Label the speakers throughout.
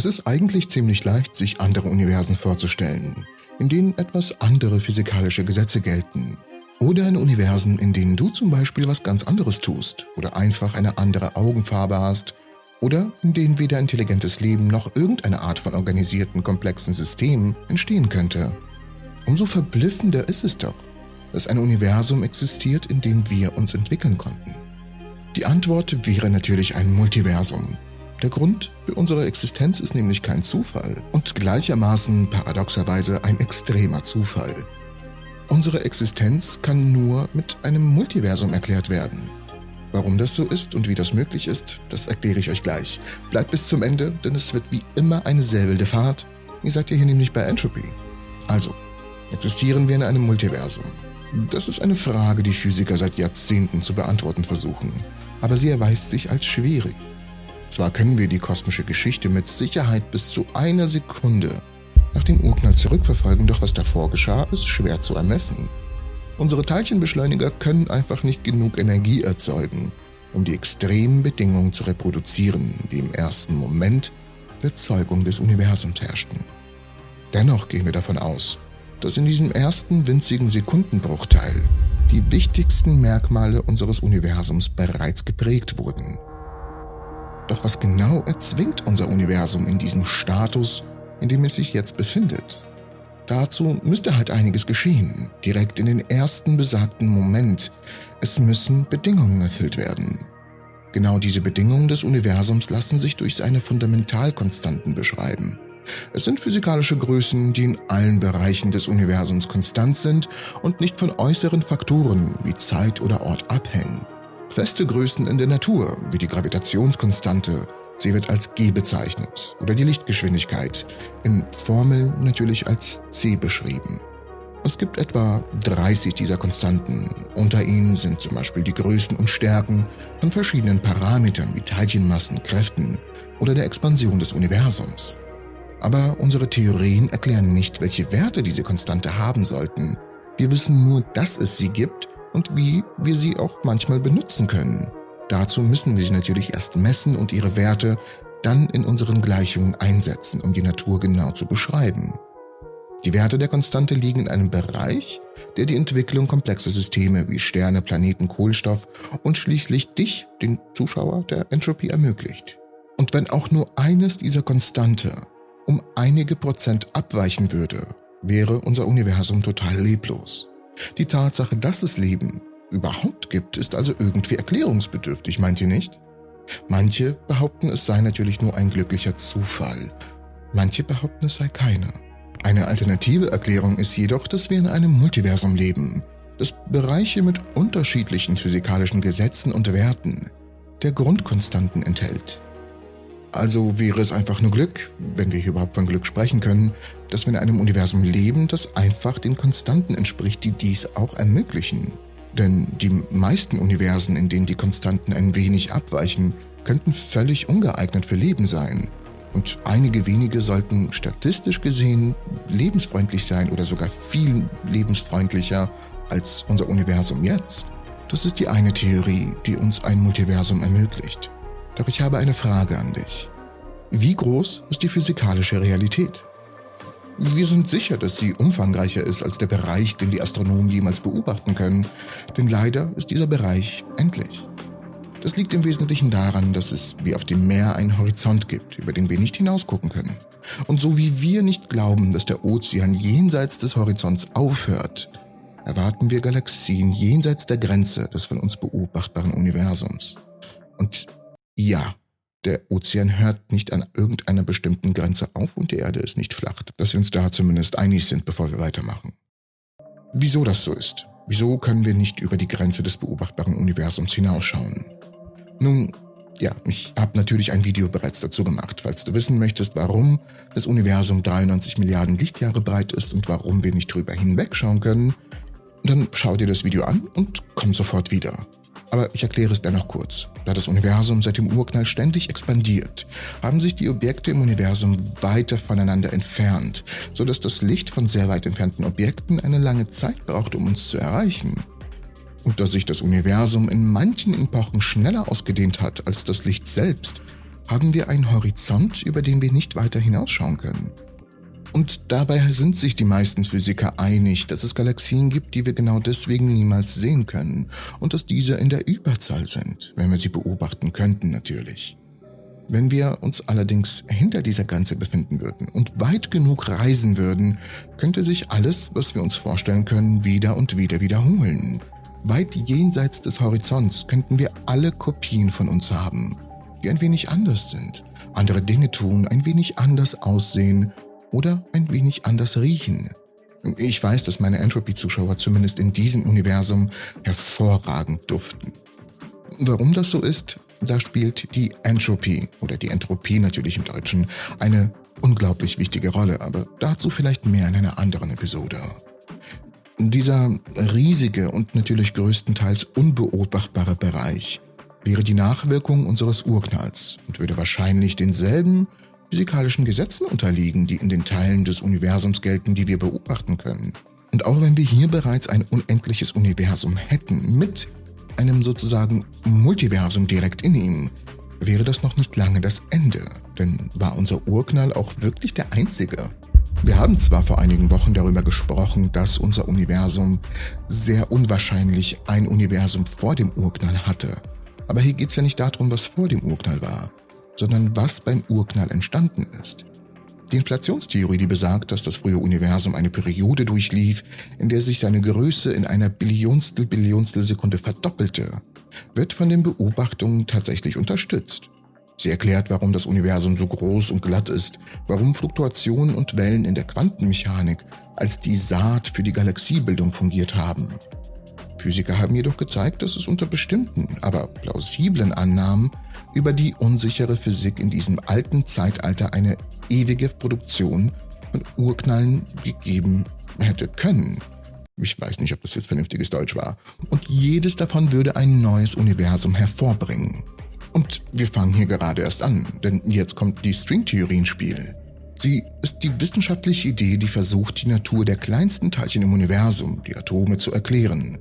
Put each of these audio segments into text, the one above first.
Speaker 1: Es ist eigentlich ziemlich leicht, sich andere Universen vorzustellen, in denen etwas andere physikalische Gesetze gelten. Oder in Universen, in denen du zum Beispiel was ganz anderes tust oder einfach eine andere Augenfarbe hast oder in denen weder intelligentes Leben noch irgendeine Art von organisierten, komplexen Systemen entstehen könnte. Umso verblüffender ist es doch, dass ein Universum existiert, in dem wir uns entwickeln konnten. Die Antwort wäre natürlich ein Multiversum. Der Grund für unsere Existenz ist nämlich kein Zufall und gleichermaßen paradoxerweise ein extremer Zufall. Unsere Existenz kann nur mit einem Multiversum erklärt werden. Warum das so ist und wie das möglich ist, das erkläre ich euch gleich. Bleibt bis zum Ende, denn es wird wie immer eine wilde Fahrt. Ihr seid ja hier nämlich bei Entropy. Also, existieren wir in einem Multiversum? Das ist eine Frage, die Physiker seit Jahrzehnten zu beantworten versuchen, aber sie erweist sich als schwierig. Zwar können wir die kosmische Geschichte mit Sicherheit bis zu einer Sekunde nach dem Urknall zurückverfolgen, doch was davor geschah, ist schwer zu ermessen. Unsere Teilchenbeschleuniger können einfach nicht genug Energie erzeugen, um die extremen Bedingungen zu reproduzieren, die im ersten Moment der Zeugung des Universums herrschten. Dennoch gehen wir davon aus, dass in diesem ersten winzigen Sekundenbruchteil die wichtigsten Merkmale unseres Universums bereits geprägt wurden. Doch was genau erzwingt unser Universum in diesem Status in dem es sich jetzt befindet. Dazu müsste halt einiges geschehen, direkt in den ersten besagten Moment. Es müssen Bedingungen erfüllt werden. Genau diese Bedingungen des Universums lassen sich durch seine Fundamentalkonstanten beschreiben. Es sind physikalische Größen, die in allen Bereichen des Universums konstant sind und nicht von äußeren Faktoren wie Zeit oder Ort abhängen. Feste Größen in der Natur, wie die Gravitationskonstante, Sie wird als g bezeichnet oder die Lichtgeschwindigkeit, in Formeln natürlich als c beschrieben. Es gibt etwa 30 dieser Konstanten. Unter ihnen sind zum Beispiel die Größen und Stärken von verschiedenen Parametern wie Teilchenmassen, Kräften oder der Expansion des Universums. Aber unsere Theorien erklären nicht, welche Werte diese Konstante haben sollten. Wir wissen nur, dass es sie gibt und wie wir sie auch manchmal benutzen können. Dazu müssen wir sie natürlich erst messen und ihre Werte dann in unseren Gleichungen einsetzen, um die Natur genau zu beschreiben. Die Werte der Konstante liegen in einem Bereich, der die Entwicklung komplexer Systeme wie Sterne, Planeten, Kohlenstoff und schließlich dich, den Zuschauer der Entropy, ermöglicht. Und wenn auch nur eines dieser Konstante um einige Prozent abweichen würde, wäre unser Universum total leblos. Die Tatsache, dass es Leben überhaupt gibt, ist also irgendwie erklärungsbedürftig, meint ihr nicht? Manche behaupten, es sei natürlich nur ein glücklicher Zufall. Manche behaupten, es sei keiner. Eine alternative Erklärung ist jedoch, dass wir in einem Multiversum leben, das Bereiche mit unterschiedlichen physikalischen Gesetzen und Werten der Grundkonstanten enthält. Also wäre es einfach nur Glück, wenn wir hier überhaupt von Glück sprechen können, dass wir in einem Universum leben, das einfach den Konstanten entspricht, die dies auch ermöglichen. Denn die meisten Universen, in denen die Konstanten ein wenig abweichen, könnten völlig ungeeignet für Leben sein. Und einige wenige sollten statistisch gesehen lebensfreundlich sein oder sogar viel lebensfreundlicher als unser Universum jetzt. Das ist die eine Theorie, die uns ein Multiversum ermöglicht. Doch ich habe eine Frage an dich. Wie groß ist die physikalische Realität? Wir sind sicher, dass sie umfangreicher ist als der Bereich, den die Astronomen jemals beobachten können, denn leider ist dieser Bereich endlich. Das liegt im Wesentlichen daran, dass es wie auf dem Meer einen Horizont gibt, über den wir nicht hinausgucken können. Und so wie wir nicht glauben, dass der Ozean jenseits des Horizonts aufhört, erwarten wir Galaxien jenseits der Grenze des von uns beobachtbaren Universums. Und ja, der Ozean hört nicht an irgendeiner bestimmten Grenze auf und die Erde ist nicht flach. Dass wir uns da zumindest einig sind, bevor wir weitermachen. Wieso das so ist? Wieso können wir nicht über die Grenze des beobachtbaren Universums hinausschauen? Nun, ja, ich habe natürlich ein Video bereits dazu gemacht. Falls du wissen möchtest, warum das Universum 93 Milliarden Lichtjahre breit ist und warum wir nicht drüber hinwegschauen können, dann schau dir das Video an und komm sofort wieder. Aber ich erkläre es dennoch kurz. Da das Universum seit dem Urknall ständig expandiert, haben sich die Objekte im Universum weiter voneinander entfernt, sodass das Licht von sehr weit entfernten Objekten eine lange Zeit braucht, um uns zu erreichen. Und da sich das Universum in manchen Epochen schneller ausgedehnt hat als das Licht selbst, haben wir einen Horizont, über den wir nicht weiter hinausschauen können. Und dabei sind sich die meisten Physiker einig, dass es Galaxien gibt, die wir genau deswegen niemals sehen können und dass diese in der Überzahl sind, wenn wir sie beobachten könnten natürlich. Wenn wir uns allerdings hinter dieser Grenze befinden würden und weit genug reisen würden, könnte sich alles, was wir uns vorstellen können, wieder und wieder wiederholen. Weit jenseits des Horizonts könnten wir alle Kopien von uns haben, die ein wenig anders sind, andere Dinge tun, ein wenig anders aussehen oder ein wenig anders riechen. Ich weiß, dass meine Entropy-Zuschauer zumindest in diesem Universum hervorragend duften. Warum das so ist, da spielt die Entropy oder die Entropie natürlich im Deutschen eine unglaublich wichtige Rolle, aber dazu vielleicht mehr in einer anderen Episode. Dieser riesige und natürlich größtenteils unbeobachtbare Bereich wäre die Nachwirkung unseres Urknalls und würde wahrscheinlich denselben physikalischen Gesetzen unterliegen, die in den Teilen des Universums gelten, die wir beobachten können. Und auch wenn wir hier bereits ein unendliches Universum hätten, mit einem sozusagen Multiversum direkt in ihm, wäre das noch nicht lange das Ende. Denn war unser Urknall auch wirklich der einzige? Wir haben zwar vor einigen Wochen darüber gesprochen, dass unser Universum sehr unwahrscheinlich ein Universum vor dem Urknall hatte. Aber hier geht es ja nicht darum, was vor dem Urknall war, sondern was beim Urknall entstanden ist. Die Inflationstheorie, die besagt, dass das frühe Universum eine Periode durchlief, in der sich seine Größe in einer Billionstel Billionstel Sekunde verdoppelte, wird von den Beobachtungen tatsächlich unterstützt. Sie erklärt, warum das Universum so groß und glatt ist, warum Fluktuationen und Wellen in der Quantenmechanik als die Saat für die Galaxiebildung fungiert haben. Physiker haben jedoch gezeigt, dass es unter bestimmten, aber plausiblen Annahmen über die unsichere Physik in diesem alten Zeitalter eine ewige Produktion von Urknallen gegeben hätte können. Ich weiß nicht, ob das jetzt vernünftiges Deutsch war. Und jedes davon würde ein neues Universum hervorbringen. Und wir fangen hier gerade erst an, denn jetzt kommt die Stringtheorie ins Spiel. Sie ist die wissenschaftliche Idee, die versucht, die Natur der kleinsten Teilchen im Universum, die Atome, zu erklären.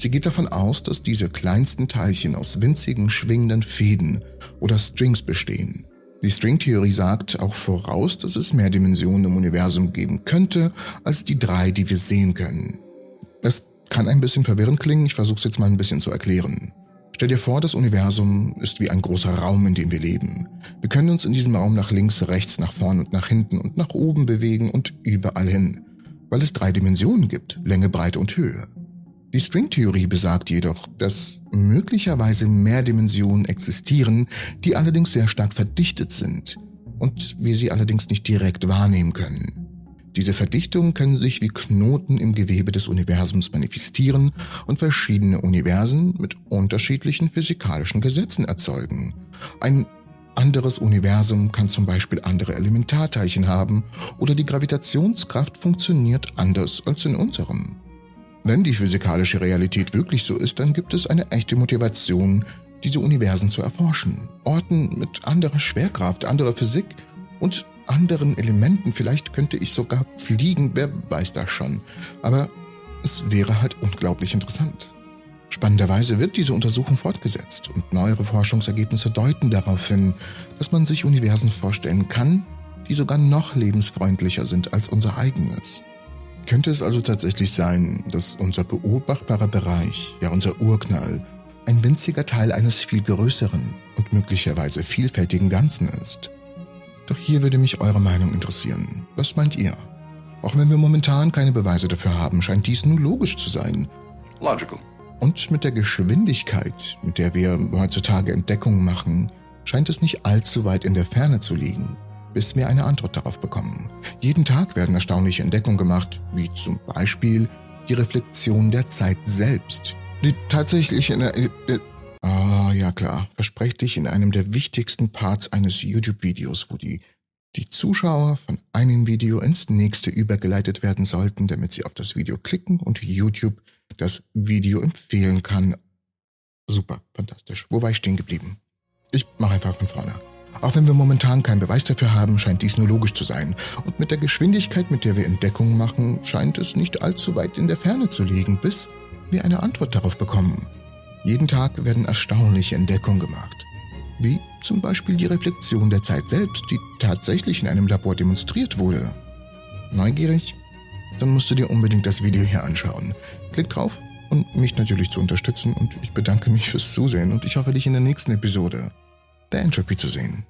Speaker 1: Sie geht davon aus, dass diese kleinsten Teilchen aus winzigen schwingenden Fäden oder Strings bestehen. Die Stringtheorie sagt auch voraus, dass es mehr Dimensionen im Universum geben könnte als die drei, die wir sehen können. Das kann ein bisschen verwirrend klingen, ich versuche es jetzt mal ein bisschen zu erklären. Stell dir vor, das Universum ist wie ein großer Raum, in dem wir leben. Wir können uns in diesem Raum nach links, rechts, nach vorn und nach hinten und nach oben bewegen und überall hin, weil es drei Dimensionen gibt, Länge, Breite und Höhe. Die Stringtheorie besagt jedoch, dass möglicherweise mehr Dimensionen existieren, die allerdings sehr stark verdichtet sind und wir sie allerdings nicht direkt wahrnehmen können. Diese Verdichtungen können sich wie Knoten im Gewebe des Universums manifestieren und verschiedene Universen mit unterschiedlichen physikalischen Gesetzen erzeugen. Ein anderes Universum kann zum Beispiel andere Elementarteilchen haben oder die Gravitationskraft funktioniert anders als in unserem. Wenn die physikalische Realität wirklich so ist, dann gibt es eine echte Motivation, diese Universen zu erforschen. Orten mit anderer Schwerkraft, anderer Physik und anderen Elementen. Vielleicht könnte ich sogar fliegen, wer weiß das schon. Aber es wäre halt unglaublich interessant. Spannenderweise wird diese Untersuchung fortgesetzt und neuere Forschungsergebnisse deuten darauf hin, dass man sich Universen vorstellen kann, die sogar noch lebensfreundlicher sind als unser eigenes. Könnte es also tatsächlich sein, dass unser beobachtbarer Bereich, ja unser Urknall, ein winziger Teil eines viel größeren und möglicherweise vielfältigen Ganzen ist? Doch hier würde mich eure Meinung interessieren. Was meint ihr? Auch wenn wir momentan keine Beweise dafür haben, scheint dies nun logisch zu sein.
Speaker 2: Logical.
Speaker 1: Und mit der Geschwindigkeit, mit der wir heutzutage Entdeckungen machen, scheint es nicht allzu weit in der Ferne zu liegen bis wir eine Antwort darauf bekommen. Jeden Tag werden erstaunliche Entdeckungen gemacht, wie zum Beispiel die Reflexion der Zeit selbst, die tatsächlich in der... Ah, oh, ja klar, versprecht dich in einem der wichtigsten Parts eines YouTube-Videos, wo die, die Zuschauer von einem Video ins nächste übergeleitet werden sollten, damit sie auf das Video klicken und YouTube das Video empfehlen kann. Super, fantastisch. Wo war ich stehen geblieben? Ich mache einfach von vorne. Auch wenn wir momentan keinen Beweis dafür haben, scheint dies nur logisch zu sein. Und mit der Geschwindigkeit, mit der wir Entdeckungen machen, scheint es nicht allzu weit in der Ferne zu liegen, bis wir eine Antwort darauf bekommen. Jeden Tag werden erstaunliche Entdeckungen gemacht. Wie zum Beispiel die Reflexion der Zeit selbst, die tatsächlich in einem Labor demonstriert wurde. Neugierig? Dann musst du dir unbedingt das Video hier anschauen. Klick drauf, um mich natürlich zu unterstützen und ich bedanke mich fürs Zusehen und ich hoffe dich in der nächsten Episode der Entropy zu sehen.